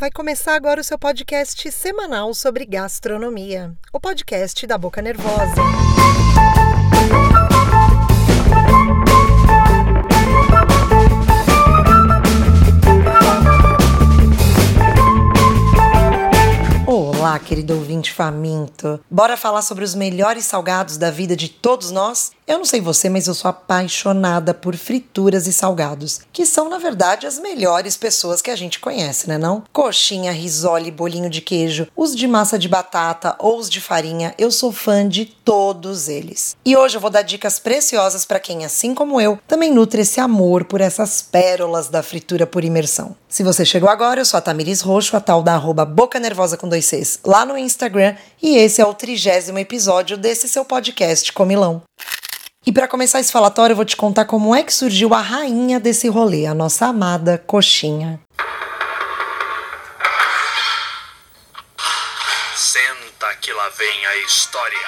Vai começar agora o seu podcast semanal sobre gastronomia, o podcast da Boca Nervosa. Olá, querido ouvinte faminto. Bora falar sobre os melhores salgados da vida de todos nós? Eu não sei você, mas eu sou apaixonada por frituras e salgados, que são, na verdade, as melhores pessoas que a gente conhece, né não? Coxinha, risole, bolinho de queijo, os de massa de batata ou os de farinha, eu sou fã de todos eles. E hoje eu vou dar dicas preciosas para quem, assim como eu, também nutre esse amor por essas pérolas da fritura por imersão. Se você chegou agora, eu sou a Tamiris Roxo, a tal da arroba Boca Nervosa com dois Cs, lá no Instagram, e esse é o trigésimo episódio desse seu podcast Comilão. E para começar esse falatório, eu vou te contar como é que surgiu a rainha desse rolê, a nossa amada coxinha. Senta que lá vem a história.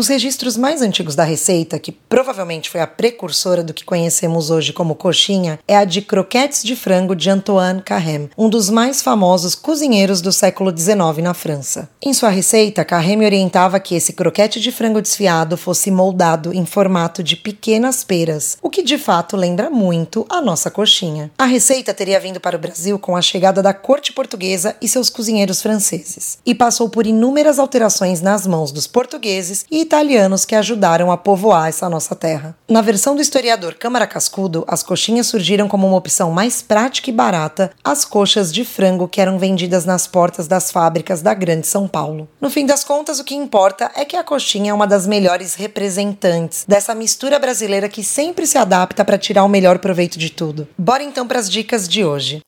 Os registros mais antigos da receita, que provavelmente foi a precursora do que conhecemos hoje como coxinha, é a de croquetes de frango de Antoine Carême, um dos mais famosos cozinheiros do século XIX na França. Em sua receita, Carême orientava que esse croquete de frango desfiado fosse moldado em formato de pequenas peras, o que de fato lembra muito a nossa coxinha. A receita teria vindo para o Brasil com a chegada da corte portuguesa e seus cozinheiros franceses, e passou por inúmeras alterações nas mãos dos portugueses e italianos que ajudaram a povoar essa nossa terra. Na versão do historiador Câmara Cascudo, as coxinhas surgiram como uma opção mais prática e barata às coxas de frango que eram vendidas nas portas das fábricas da Grande São Paulo. No fim das contas, o que importa é que a coxinha é uma das melhores representantes dessa mistura brasileira que sempre se adapta para tirar o melhor proveito de tudo. Bora então para as dicas de hoje.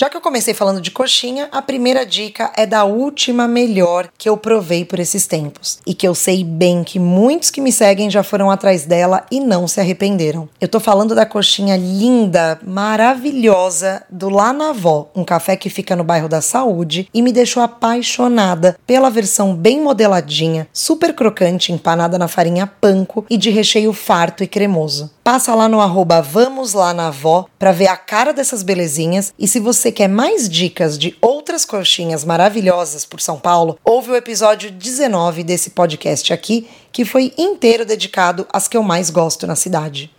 Já que eu comecei falando de coxinha, a primeira dica é da última melhor que eu provei por esses tempos e que eu sei bem que muitos que me seguem já foram atrás dela e não se arrependeram. Eu tô falando da coxinha linda, maravilhosa do Lá na Vó, um café que fica no bairro da Saúde e me deixou apaixonada pela versão bem modeladinha, super crocante, empanada na farinha panko e de recheio farto e cremoso. Passa lá no arroba Vamos Lá na Vó para ver a cara dessas belezinhas e se você quer mais dicas de outras coxinhas maravilhosas por São Paulo, ouve o episódio 19 desse podcast aqui, que foi inteiro dedicado às que eu mais gosto na cidade.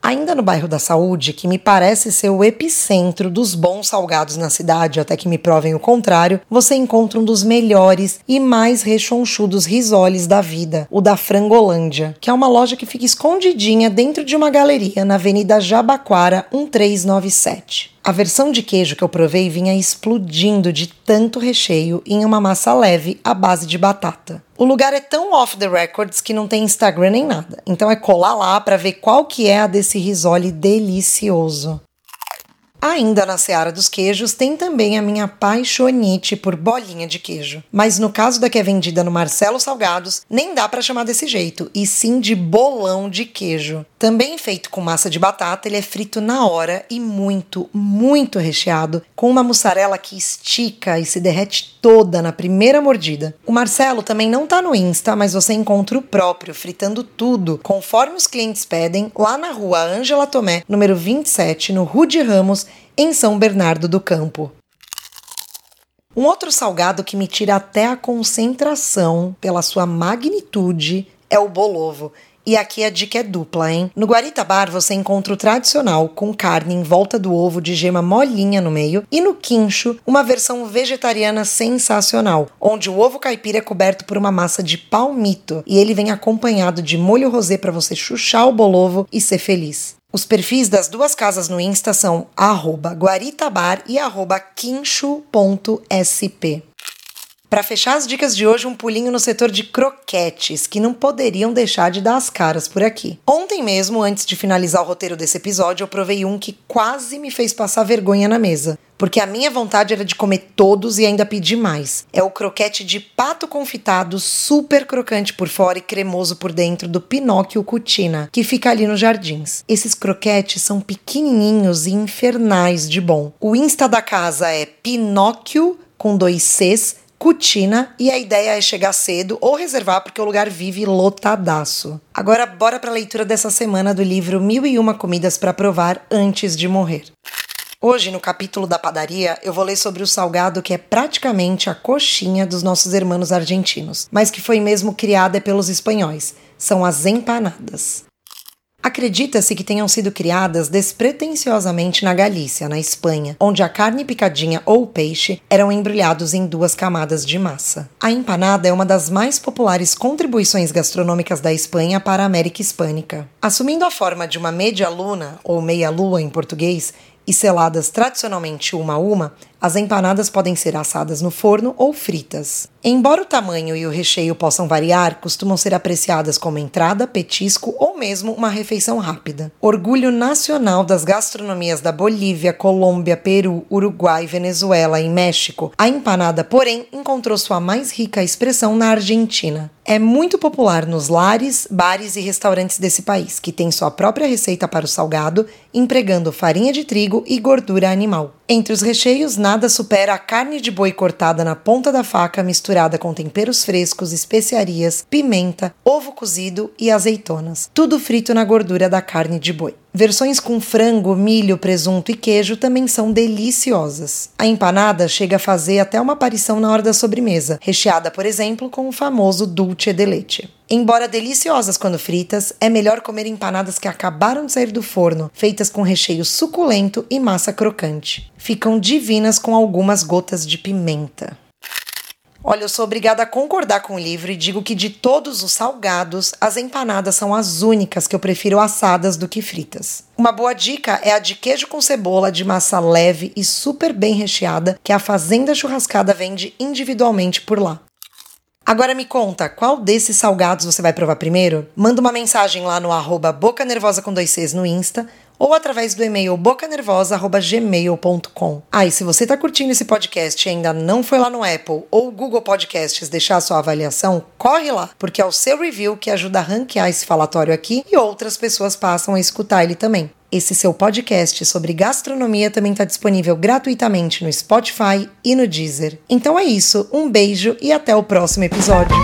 Ainda no bairro da Saúde, que me parece ser o epicentro dos bons salgados na cidade, até que me provem o contrário, você encontra um dos melhores e mais rechonchudos risoles da vida, o da Frangolândia, que é uma loja que fica escondidinha dentro de uma galeria na Avenida Jabaquara 1397. A versão de queijo que eu provei vinha explodindo de tanto recheio em uma massa leve à base de batata. O lugar é tão off the records que não tem Instagram nem nada. Então é colar lá para ver qual que é a desse risole delicioso. Ainda na seara dos queijos tem também a minha paixonite por bolinha de queijo. Mas no caso da que é vendida no Marcelo Salgados, nem dá para chamar desse jeito, e sim de bolão de queijo. Também feito com massa de batata, ele é frito na hora e muito, muito recheado, com uma mussarela que estica e se derrete toda na primeira mordida. O Marcelo também não tá no Insta, mas você encontra o próprio fritando tudo, conforme os clientes pedem, lá na rua Ângela Tomé, número 27, no Rude Ramos, em São Bernardo do Campo. Um outro salgado que me tira até a concentração pela sua magnitude é o bolovo. E aqui a dica é dupla, hein? No Guarita Bar você encontra o tradicional com carne em volta do ovo de gema molinha no meio e no quincho uma versão vegetariana sensacional, onde o ovo caipira é coberto por uma massa de palmito e ele vem acompanhado de molho rosé para você chuchar o bolovo e ser feliz. Os perfis das duas casas no Insta são guaritabar e quincho.sp. Para fechar as dicas de hoje, um pulinho no setor de croquetes, que não poderiam deixar de dar as caras por aqui. Ontem mesmo, antes de finalizar o roteiro desse episódio, eu provei um que quase me fez passar vergonha na mesa. Porque a minha vontade era de comer todos e ainda pedir mais. É o croquete de pato confitado, super crocante por fora e cremoso por dentro do Pinóquio Cutina, que fica ali nos jardins. Esses croquetes são pequenininhos e infernais de bom. O Insta da casa é Pinóquio com dois Cs Cutina e a ideia é chegar cedo ou reservar porque o lugar vive lotadaço. Agora bora para a leitura dessa semana do livro Mil e Uma Comidas para Provar Antes de Morrer. Hoje, no capítulo da padaria, eu vou ler sobre o salgado que é praticamente a coxinha dos nossos irmãos argentinos, mas que foi mesmo criada pelos espanhóis. São as empanadas. Acredita-se que tenham sido criadas despretensiosamente na Galícia, na Espanha, onde a carne picadinha ou peixe eram embrulhados em duas camadas de massa. A empanada é uma das mais populares contribuições gastronômicas da Espanha para a América Hispânica. Assumindo a forma de uma media luna, ou meia lua em português, e seladas tradicionalmente uma a uma, as empanadas podem ser assadas no forno ou fritas. Embora o tamanho e o recheio possam variar, costumam ser apreciadas como entrada, petisco ou mesmo uma refeição rápida. Orgulho nacional das gastronomias da Bolívia, Colômbia, Peru, Uruguai, Venezuela e México, a empanada, porém, encontrou sua mais rica expressão na Argentina. É muito popular nos lares, bares e restaurantes desse país, que tem sua própria receita para o salgado, empregando farinha de trigo e gordura animal. Entre os recheios, nada supera a carne de boi cortada na ponta da faca, misturada com temperos frescos, especiarias, pimenta, ovo cozido e azeitonas. Tudo frito na gordura da carne de boi. Versões com frango, milho, presunto e queijo também são deliciosas. A empanada chega a fazer até uma aparição na hora da sobremesa, recheada, por exemplo, com o famoso dulce de leite. Embora deliciosas quando fritas, é melhor comer empanadas que acabaram de sair do forno, feitas com recheio suculento e massa crocante. Ficam divinas com algumas gotas de pimenta. Olha, eu sou obrigada a concordar com o livro e digo que de todos os salgados, as empanadas são as únicas que eu prefiro assadas do que fritas. Uma boa dica é a de queijo com cebola de massa leve e super bem recheada que a Fazenda Churrascada vende individualmente por lá. Agora me conta, qual desses salgados você vai provar primeiro? Manda uma mensagem lá no arroba boca nervosa com dois Cs no Insta ou através do e-mail bocanervosa.gmail.com. Ah, e se você está curtindo esse podcast e ainda não foi lá no Apple ou Google Podcasts deixar sua avaliação, corre lá, porque é o seu review que ajuda a ranquear esse falatório aqui e outras pessoas passam a escutar ele também. Esse seu podcast sobre gastronomia também está disponível gratuitamente no Spotify e no Deezer. Então é isso, um beijo e até o próximo episódio.